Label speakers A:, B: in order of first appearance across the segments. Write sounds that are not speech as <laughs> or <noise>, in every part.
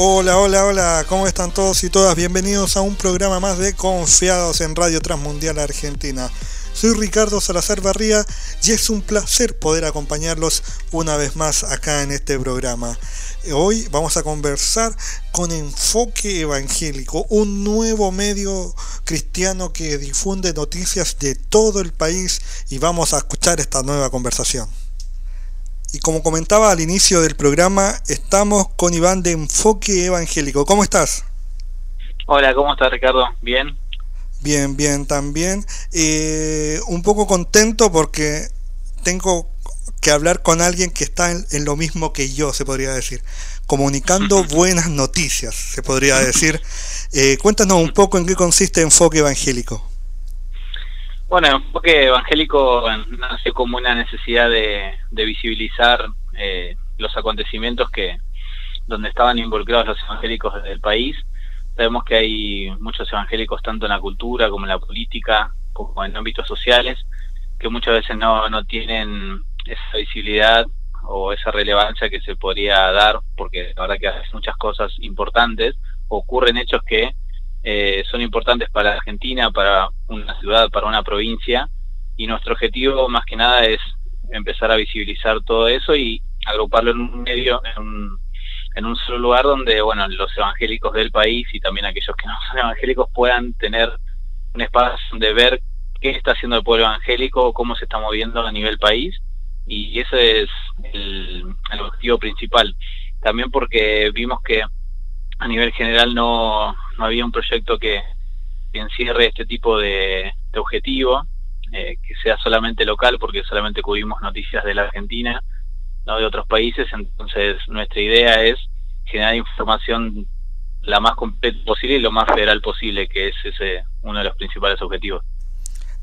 A: Hola, hola, hola, ¿cómo están todos y todas? Bienvenidos a un programa más de Confiados en Radio Transmundial Argentina. Soy Ricardo Salazar Barría y es un placer poder acompañarlos una vez más acá en este programa. Hoy vamos a conversar con Enfoque Evangélico, un nuevo medio cristiano que difunde noticias de todo el país y vamos a escuchar esta nueva conversación. Y como comentaba al inicio del programa, estamos con Iván de Enfoque Evangélico. ¿Cómo estás?
B: Hola, ¿cómo estás Ricardo? ¿Bien?
A: Bien, bien, también. Eh, un poco contento porque tengo que hablar con alguien que está en, lo mismo que yo, se podría decir. Comunicando <laughs> buenas noticias, se podría decir. Eh, cuéntanos un poco en qué consiste Enfoque Evangélico.
B: Bueno, enfoque evangélico nace como una necesidad de, visibilizar eh, los acontecimientos que donde estaban involucrados los evangélicos del país. Sabemos que hay muchos evangélicos tanto en la cultura como en la política, como en ámbitos sociales, que muchas veces no, no tienen esa visibilidad o esa relevancia que se podría dar, porque la verdad que hacen muchas cosas importantes, ocurren hechos que eh, son importantes para Argentina, para una ciudad, para una provincia, y nuestro objetivo más que nada es empezar a visibilizar todo eso y agruparlo en un medio, en un, en un solo lugar donde, bueno, los evangélicos del país y también aquellos que no son evangélicos puedan tener un espacio de ver qué está haciendo el pueblo evangélico, cómo se está moviendo a nivel país, y ese es el objetivo principal. También porque vimos que a nivel general no, no había un proyecto que, encierre este tipo de, objetivo, eh, que sea solamente local, porque solamente cubrimos noticias de la Argentina, no de otros países, entonces nuestra idea es generar información la más completa posible y lo más federal posible, que es ese uno de los principales objetivos.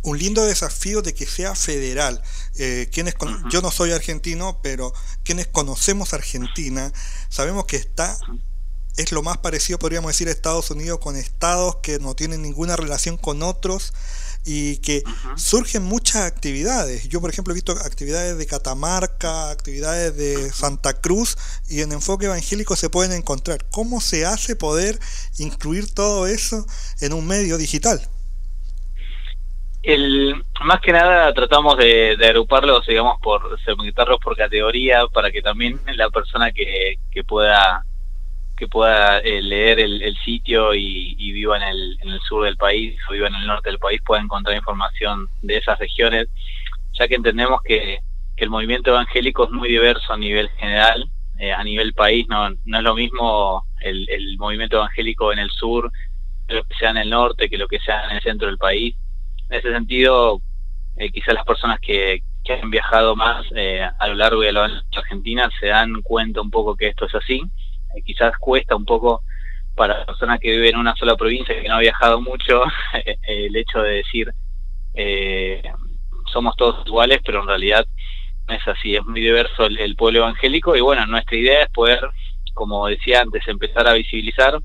A: Un lindo desafío de que sea federal. Eh, quienes Yo no soy argentino, pero quienes conocemos Argentina, sabemos que está es lo más parecido, podríamos decir, a Estados Unidos con estados que no tienen ninguna relación con otros y que surgen muchas actividades. Yo, por ejemplo, he visto actividades de Catamarca, actividades de Santa Cruz y en enfoque evangélico se pueden encontrar. ¿Cómo se hace poder incluir todo eso en un medio digital?
B: El, más que nada tratamos de, agruparlos, digamos, por segmentarlos por categoría para que también la persona que, que pueda que pueda eh, leer el, sitio y, viva en el, el sur del país o viva en el norte del país pueda encontrar información de esas regiones, ya que entendemos que, el movimiento evangélico es muy diverso a nivel general, eh, a nivel país, no, no es lo mismo el, el movimiento evangélico en el sur, lo que sea en el norte, que lo que sea en el centro del país. En ese sentido, eh, quizás las personas que, que han viajado más a lo largo de la Argentina se dan cuenta un poco que esto es así eh, quizás cuesta un poco para personas que viven en una sola provincia que no ha viajado mucho <laughs> el hecho de decir eh, somos todos iguales, pero en realidad no es así, es muy diverso el, pueblo evangélico. Y bueno, nuestra idea es poder, como decía antes, empezar a visibilizar,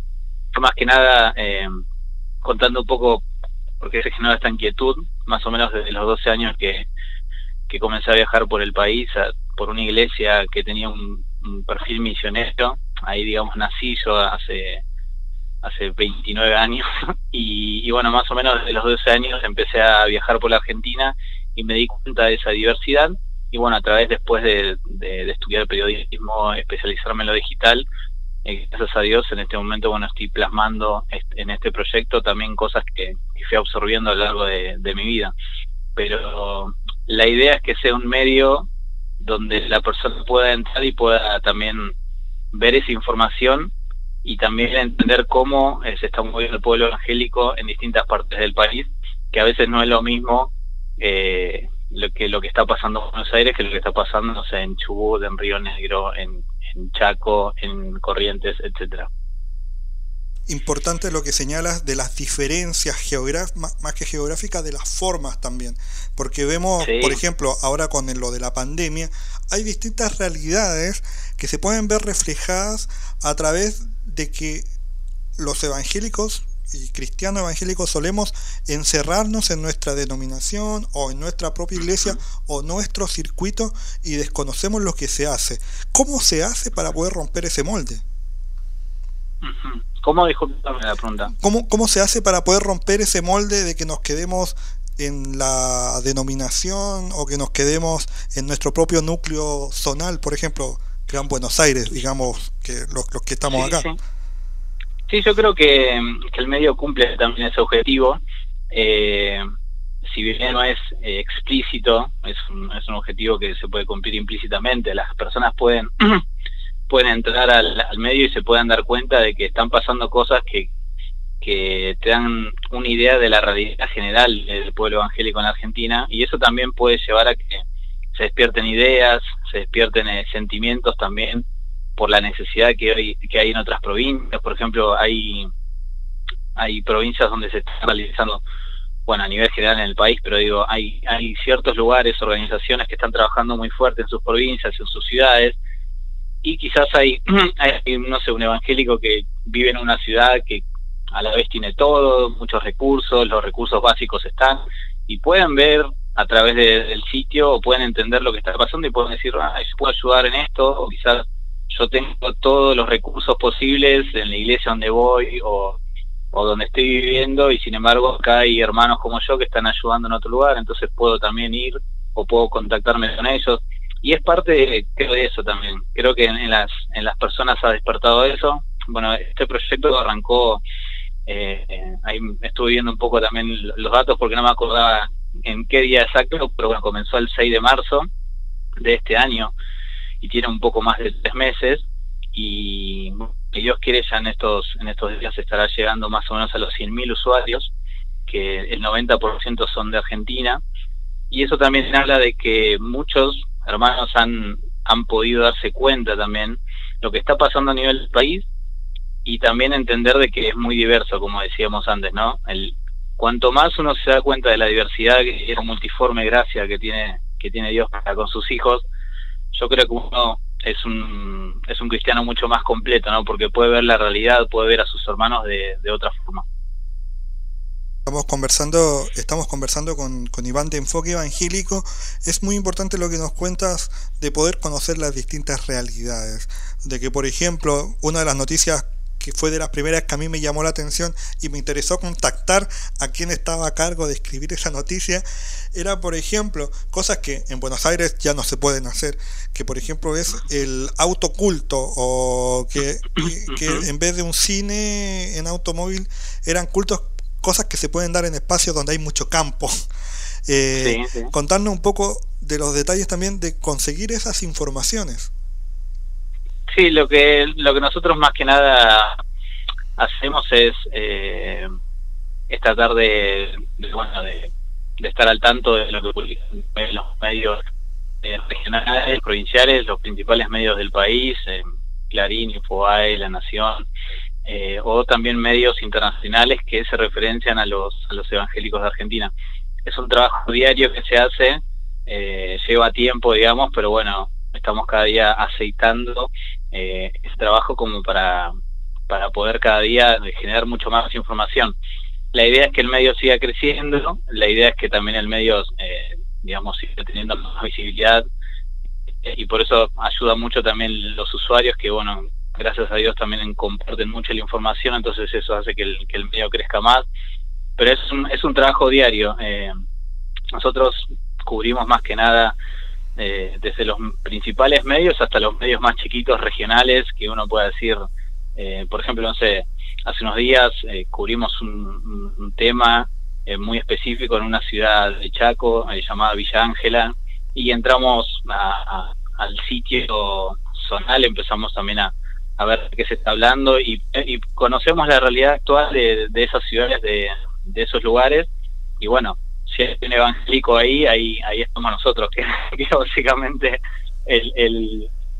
B: más que nada eh, contando un poco por qué se generó esta inquietud, más o menos desde los 12 años que, que comencé a viajar por el país, por una iglesia que tenía un perfil misionero ahí digamos nací yo hace hace 29 años <laughs> y, bueno, más o menos desde los 12 años empecé a viajar por la Argentina y me di cuenta de esa diversidad y bueno, a través después de, estudiar periodismo, especializarme en lo digital, eh, gracias a Dios en este momento bueno estoy plasmando en este proyecto también cosas que, fui absorbiendo a lo largo de, de mi vida. Pero la idea es que sea un medio donde la persona pueda entrar y pueda también ver esa información y también entender cómo eh, se está moviendo el pueblo evangélico en distintas partes del país, que a veces no es lo mismo eh, lo que lo que está pasando en Buenos Aires que lo que está pasando no sé, en Chubut, en Río Negro, en, en Chaco, en Corrientes, etcétera
A: importante lo que señalas de las diferencias geográficas, más que geográficas, de las formas también. Porque vemos, por ejemplo, ahora con lo de la pandemia, hay distintas realidades que se pueden ver reflejadas a través de que los evangélicos y cristianos evangélicos solemos encerrarnos en nuestra denominación o en nuestra propia iglesia o nuestro circuito y desconocemos lo que se hace. ¿Cómo se hace para poder romper ese molde?
B: ¿Cómo, disculpame la pregunta?
A: ¿Cómo, ¿Cómo se hace para poder romper ese molde de que nos quedemos en la denominación o que nos quedemos en nuestro propio núcleo zonal, por ejemplo, Gran Buenos Aires, digamos, que los, que estamos acá?
B: Sí. yo creo que, el medio cumple también ese objetivo. Eh, si bien no es eh, explícito, es un, es un objetivo que se puede cumplir implícitamente. Las personas pueden <clears throat> pueden entrar al, medio y se puedan dar cuenta de que están pasando cosas que, que te dan una idea de la realidad general del pueblo evangélico en Argentina. Y eso también puede llevar a que se despierten ideas, se despierten eh, sentimientos también por la necesidad que hoy que hay en otras provincias, por ejemplo, hay hay provincias donde se está realizando bueno, a nivel general en el país, pero digo, hay hay ciertos lugares, organizaciones que están trabajando muy fuerte en sus provincias, en sus ciudades y quizás hay, <clears throat> hay, no sé, un evangélico que vive en una ciudad que a la vez tiene todo, muchos recursos, los recursos básicos están, y pueden ver a través del sitio o pueden entender lo que está pasando y pueden decir, ah, yo puedo ayudar en esto, o quizás yo tengo todos los recursos posibles en la iglesia donde voy o, o donde estoy viviendo y sin embargo acá hay hermanos como yo que están ayudando en otro lugar, entonces puedo también ir o puedo contactarme con ellos y es parte creo de eso también. Creo que en, las en las personas ha despertado eso. Bueno este proyecto arrancó eh, ahí estuve viendo un poco también los datos porque no me acordaba en qué día exacto pero bueno comenzó el 6 de marzo de este año y tiene un poco más de tres meses. Y si Dios quiere ya en estos en estos días estará llegando más o menos a los 100.000 usuarios que el 90% son de Argentina. Y eso también habla de que muchos hermanos han, han podido darse cuenta también lo que está pasando a nivel del país y también entender de que es muy diverso, como decíamos antes, ¿no? El, cuanto más uno se da cuenta de la diversidad y esa multiforme gracia que tiene que tiene Dios para con sus hijos, yo creo que uno es un es un cristiano mucho más completo, ¿no? Porque puede ver la realidad, puede ver a sus hermanos de otra forma.
A: Estamos conversando, estamos conversando con, con, Iván de Enfoque Evangélico. Es muy importante lo que nos cuentas de poder conocer las distintas realidades. De que, por ejemplo, una de las noticias que fue de las primeras que a mí me llamó la atención y me interesó contactar a quien estaba a cargo de escribir esa noticia, era, por ejemplo, cosas que en Buenos Aires ya no se pueden hacer, que por ejemplo es el autoculto o que, que en vez de un cine en automóvil eran cultos cosas que se pueden dar en espacios donde hay mucho campo. <laughs> Eh, Contarnos un poco de los detalles también de conseguir esas informaciones.
B: Sí, lo que lo que nosotros más que nada hacemos es, eh, tratar de, bueno de, estar al tanto de lo que publican los medios eh, regionales, provinciales, los principales medios del país, Clarín, Infobae, La Nación, eh, o también medios internacionales que se referencian a los, a los evangélicos de Argentina. Es un trabajo diario que se hace, eh, lleva tiempo, digamos, pero bueno, estamos cada día aceitando eh, ese trabajo como para, para poder cada día generar mucho más información. La idea es que el medio siga creciendo, la idea es que también el medio, digamos, siga teniendo más visibilidad y por eso ayuda mucho también los usuarios que, bueno, gracias a Dios también comparten mucho la información, entonces eso hace que el, que el medio crezca más. Pero es un, es un trabajo diario. Eh, nosotros cubrimos más que nada eh, desde los principales medios hasta los medios más chiquitos regionales que uno pueda decir, eh, por ejemplo, no sé, hace unos días cubrimos un, tema muy específico en una ciudad de Chaco llamada Villa Ángela y entramos al sitio zonal, empezamos también a, a ver qué se está hablando y, conocemos la realidad actual de, esas ciudades, de, esos lugares. Y bueno, si hay un evangélico ahí, ahí, ahí estamos nosotros, <laughs> que, es básicamente el,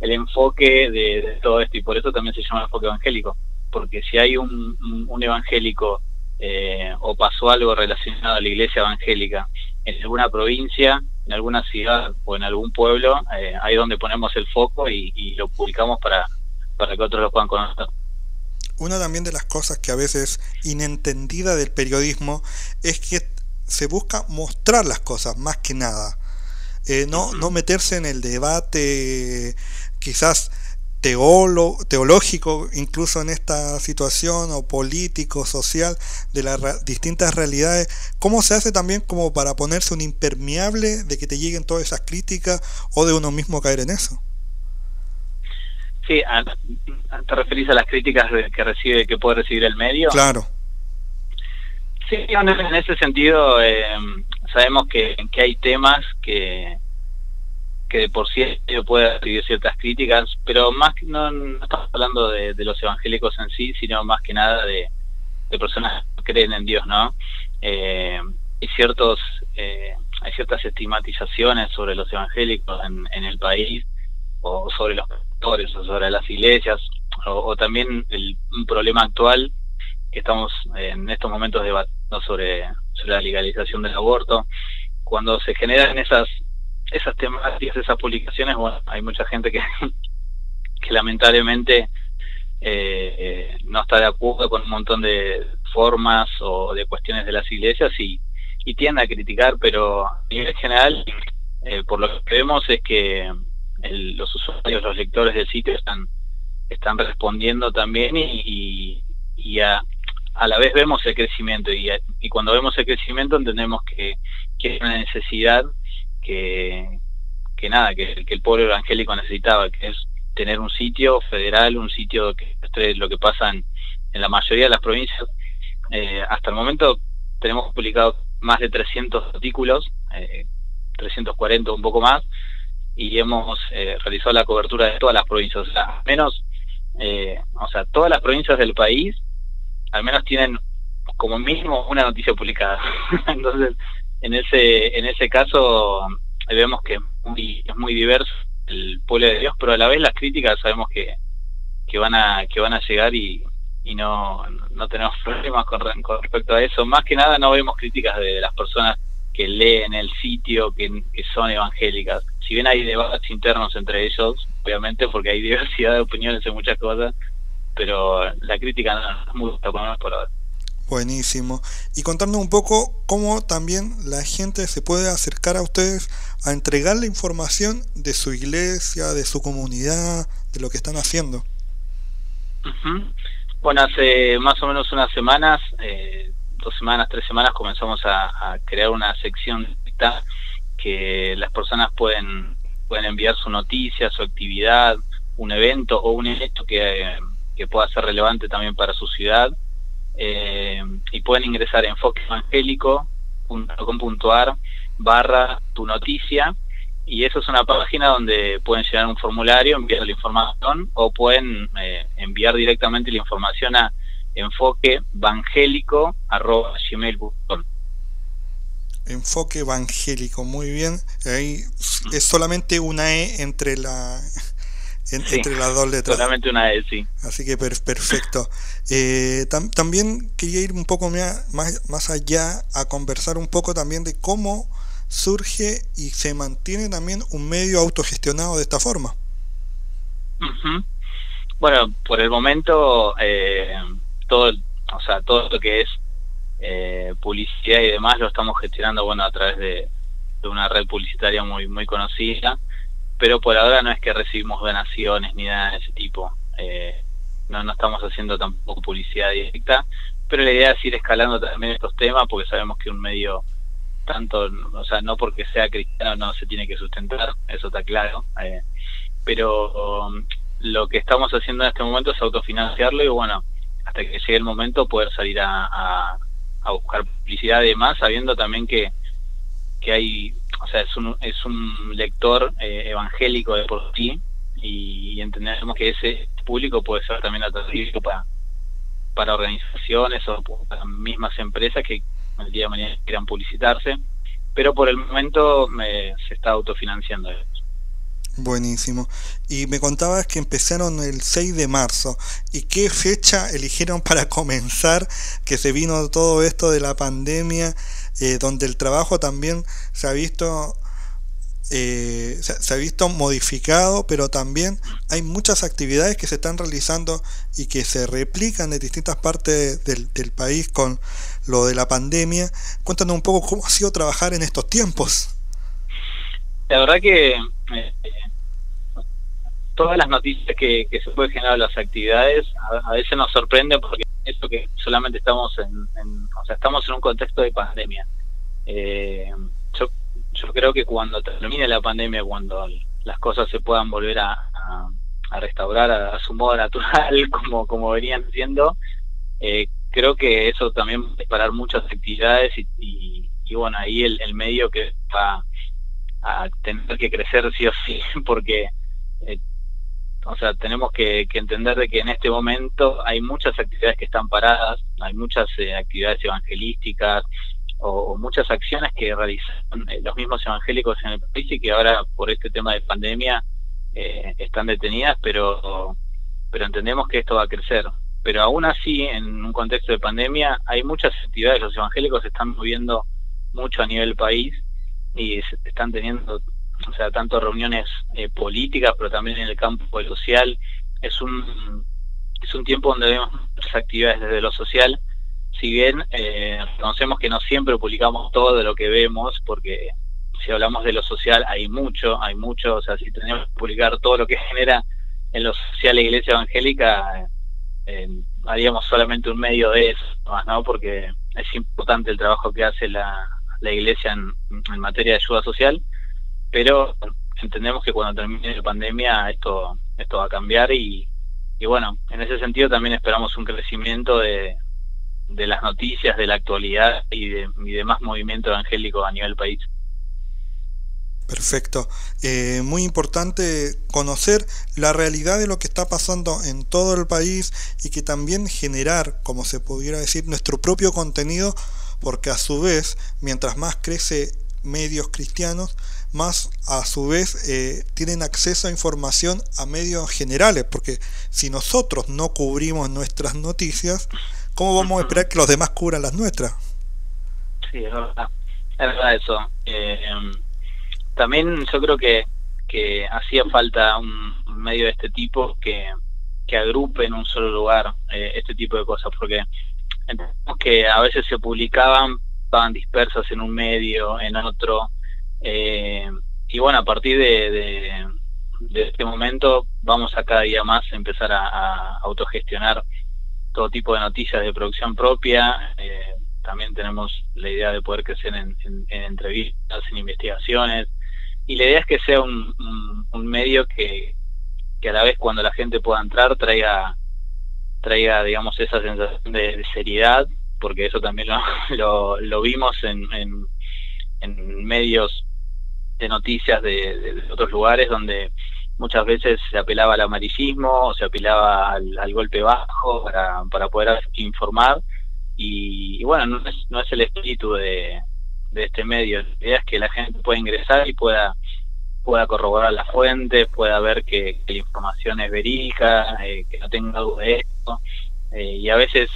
B: el, enfoque de, todo esto. Y por eso también se llama enfoque evangélico, porque si hay un, un, evangélico eh, o pasó algo relacionado a la iglesia evangélica en alguna provincia, en alguna ciudad o en algún pueblo, eh, ahí donde ponemos el foco y lo publicamos para para que otros lo puedan conocer.
A: Una también de las cosas que a veces inentendida del periodismo es que se busca mostrar las cosas más que nada. Eh, no, no meterse en el debate quizás teológico, incluso en esta situación, o político, social, de las distintas realidades, ¿cómo se hace también como para ponerse un impermeable de que te lleguen todas esas críticas o de uno mismo caer en eso?
B: Sí, ¿te referís a las críticas que recibe, que puede recibir el medio?
A: Claro.
B: Sí, en ese sentido eh, sabemos que, que hay temas que, que de por sí puede recibir ciertas críticas, pero más que no, estamos hablando de, los evangélicos en sí, sino más que nada de, personas que creen en Dios, ¿no? Eh, hay ciertos eh, hay ciertas estigmatizaciones sobre los evangélicos en, el país o sobre los pastores o sobre las iglesias o, también el, problema actual que estamos en estos momentos debatiendo sobre, la legalización del aborto. Cuando se generan esas esas temáticas, esas publicaciones, bueno, hay mucha gente que, <laughs> que lamentablemente eh, no está de acuerdo con un montón de formas o de cuestiones de las iglesias y, y tiende a criticar, pero a nivel general, eh, por lo que vemos es que los usuarios, los lectores del sitio están están respondiendo también y, y, a, a, la vez vemos el crecimiento y, y cuando vemos el crecimiento entendemos que, que hay una necesidad que, que nada, que, el pueblo evangélico necesitaba, que es tener un sitio federal, un sitio que muestre lo que pasa en, la mayoría de las provincias. Eh, hasta el momento tenemos publicado más de 300 artículos, eh, 340 un poco más, y hemos eh, realizado la cobertura de todas las provincias. O sea, menos, eh, o sea, todas las provincias del país, al menos tienen como mínimo una noticia publicada. <laughs> Entonces, en ese en ese caso vemos que es muy diverso el pueblo de Dios pero a la vez las críticas sabemos que, que van a que van a llegar y, y no, no tenemos <laughs> problemas con, respecto a eso más que nada no vemos críticas de, las personas que leen el sitio que, que son evangélicas si bien hay debates internos entre ellos obviamente porque hay <laughs> diversidad de opiniones en muchas cosas pero la crítica no es muy por ahora
A: Buenísimo. Y contando un poco cómo también la gente se puede acercar a ustedes a entregar la información de su iglesia, de su comunidad, de lo que están haciendo.
B: Bueno, hace más o menos unas semanas, eh, dos semanas, tres semanas, comenzamos a, crear una sección que las personas pueden, pueden enviar su noticia, su actividad, un evento o un hecho que, que pueda ser relevante también para su ciudad. Eh, y pueden ingresar en enfoqueevangélico.com.ar barra tu noticia. Y eso es una página donde pueden llenar un formulario, enviar la información o pueden eh, enviar directamente la información a enfoqueevangélico.gmail.com
A: Enfoque evangélico, muy bien. Ahí es solamente una E entre la entre las dos letras.
B: Solamente una E, sí.
A: Así que perfecto. Eh, también quería ir un poco más, más allá a conversar un poco también de cómo surge y se mantiene también un medio autogestionado de esta forma.
B: Bueno, por el momento eh, todo, o sea, todo lo que es eh, publicidad y demás lo estamos gestionando bueno a través de, una red publicitaria muy muy conocida pero por ahora no es que recibimos donaciones ni nada de ese tipo. Eh, no, no estamos haciendo tampoco publicidad directa, pero la idea es ir escalando también estos temas porque sabemos que un medio tanto, o sea, no porque sea cristiano no se tiene que sustentar, eso está claro, eh, pero um, lo que estamos haciendo en este momento es autofinanciarlo y bueno, hasta que llegue el momento poder salir a, a, buscar publicidad y demás, sabiendo también que, que hay o sea, es un, es un lector eh, evangélico de por sí y entendemos que ese público puede ser también atractivo para, para organizaciones o para mismas empresas que el día de mañana quieran publicitarse, pero por el momento se está autofinanciando.
A: Buenísimo. Y me contabas que empezaron el 6 de marzo. ¿Y qué fecha eligieron para comenzar? Que se vino todo esto de la pandemia eh, donde el trabajo también se ha visto eh, se, ha visto modificado, pero también hay muchas actividades que se están realizando y que se replican en distintas partes del, país con lo de la pandemia. Cuéntanos un poco cómo ha sido trabajar en estos tiempos.
B: La verdad que todas las noticias que, se puede generar las actividades a, veces nos sorprende porque eso que solamente estamos en, o sea, estamos en un contexto de pandemia. Eh, yo, yo creo que cuando termine la pandemia, cuando las cosas se puedan volver a, a, restaurar a, su modo natural, <laughs> como, como venían siendo, eh, creo que eso también va a disparar muchas actividades y, y, bueno, ahí el, el, medio que va a tener que crecer sí o sí, <laughs> porque eh, o sea, tenemos que, entender de que en este momento hay muchas actividades que están paradas, hay muchas eh, actividades evangelísticas o, muchas acciones que realizan eh, los mismos evangélicos en el país y que ahora por este tema de pandemia eh, están detenidas, pero, pero entendemos que esto va a crecer. Pero aún así, en un contexto de pandemia, hay muchas actividades, los evangélicos están moviendo mucho a nivel país y están teniendo o sea, tanto reuniones eh, políticas, pero también en el campo social. Es un, es un tiempo donde vemos muchas actividades desde lo social, si bien eh, reconocemos que no siempre publicamos todo lo que vemos, porque si hablamos de lo social hay mucho, hay mucho, o sea, si tenemos que publicar todo lo que <laughs> genera en lo social la Iglesia Evangélica, eh, haríamos solamente un medio de eso, ¿no? Porque es importante el trabajo que hace la, la Iglesia en, materia de ayuda social pero entendemos que cuando termine la pandemia esto esto va a cambiar y, y bueno, en ese sentido también esperamos un crecimiento de, de las noticias, de la actualidad y de, y de más movimiento evangélico a nivel país.
A: Perfecto. Eh, muy importante conocer la realidad de lo que está pasando en todo el país y que también generar, como se pudiera decir, nuestro propio contenido, porque a su vez, mientras más crece medios cristianos, más a su vez eh, tienen acceso a información a medios generales, porque si nosotros no cubrimos nuestras noticias, ¿cómo vamos a esperar que los demás cubran las nuestras?
B: Sí, es verdad, es verdad eso. Eh, también yo creo que, que hacía falta un medio de este tipo que, que agrupe en un solo lugar eh, este tipo de cosas, porque entendemos que a veces se publicaban, estaban dispersas en un medio, en otro, eh, y bueno, a partir de, este momento vamos a cada día más empezar a, autogestionar todo tipo de noticias de producción propia. Eh, también tenemos la idea de poder crecer en, entrevistas, en investigaciones. Y la idea es que sea un, medio que, a la vez cuando la gente pueda entrar traiga, traiga digamos, esa sensación de, seriedad, porque eso también lo, <laughs> lo, vimos en, en medios de noticias de, otros lugares donde muchas veces se apelaba al amarillismo o se apelaba al, golpe bajo para, para poder informar. Y, bueno, no es, no es el espíritu de, de este medio, la idea es que la gente pueda ingresar y pueda pueda corroborar las fuentes, pueda ver que, la información es verídica, eh, que no tenga duda de eh, y a veces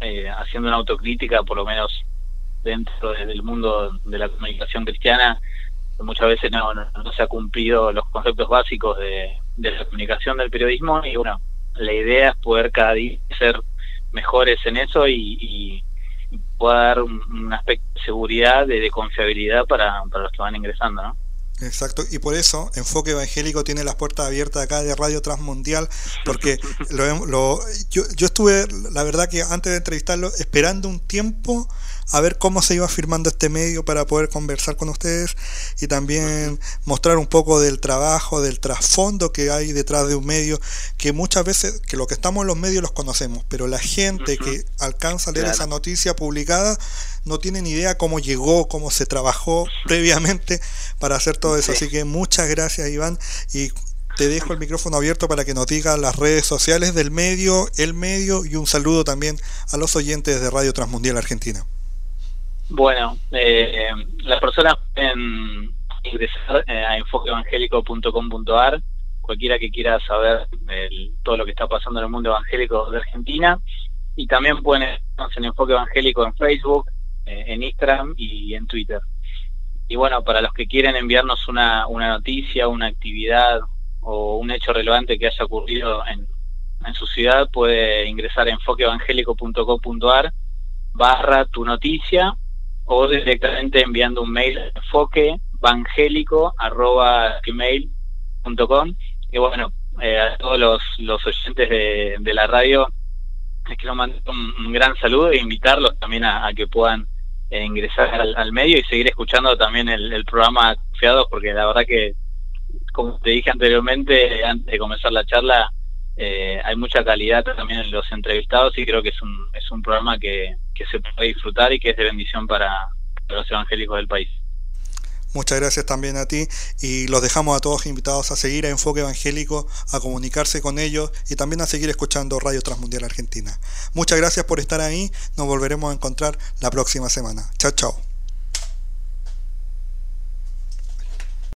B: eh, haciendo una autocrítica, por lo menos dentro del mundo de la comunicación cristiana, muchas veces no, no, se ha cumplido los conceptos básicos de, la comunicación del periodismo y bueno, la idea es poder cada día ser mejores en eso y, y pueda dar un, aspecto de seguridad, de, de confiabilidad para, para los que van ingresando, ¿no?
A: Exacto, y por eso Enfoque Evangélico tiene las puertas abiertas acá de Radio Transmundial, porque lo, lo, yo, yo estuve, la verdad que antes de entrevistarlo, esperando un tiempo a ver cómo se iba firmando este medio para poder conversar con ustedes y también mostrar un poco del trabajo, del trasfondo que hay detrás de un medio, que muchas veces, que lo que estamos en los medios los conocemos, pero la gente que alcanza a leer esa noticia publicada no tiene ni idea cómo llegó, cómo se trabajó previamente para hacer todo eso. Así que muchas gracias Iván y te dejo el micrófono abierto para que nos diga las redes sociales del medio, el medio y un saludo también a los oyentes de Radio Transmundial Argentina.
B: Bueno, eh, las personas pueden ingresar eh, a enfoqueevangélico.com.ar, cualquiera que quiera saber todo lo que está pasando en el mundo evangélico de Argentina, y también pueden estar en Enfoque Evangélico en Facebook, eh, en Instagram y en Twitter. Y bueno, para los que quieren enviarnos una, una noticia, una actividad o un hecho relevante que haya ocurrido en, en su ciudad, puede ingresar a enfoqueevangélico.com.ar barra tu noticia o directamente enviando un mail a com. Y bueno, eh, a todos los, los oyentes de, de la radio es que nos manden un, gran saludo e invitarlos también a, que puedan eh, ingresar al, medio y seguir escuchando también el, programa Confiados, porque la verdad que, como te dije anteriormente, antes de comenzar la charla, eh, hay mucha calidad también en los entrevistados y creo que es un, es un programa que, que se puede disfrutar y que es de bendición para los evangélicos del país.
A: Muchas gracias también a ti y los dejamos a todos invitados a seguir a Enfoque Evangélico, a comunicarse con ellos y también a seguir escuchando Radio Transmundial Argentina. Muchas gracias por estar ahí, nos volveremos a encontrar la próxima semana. Chao, chao.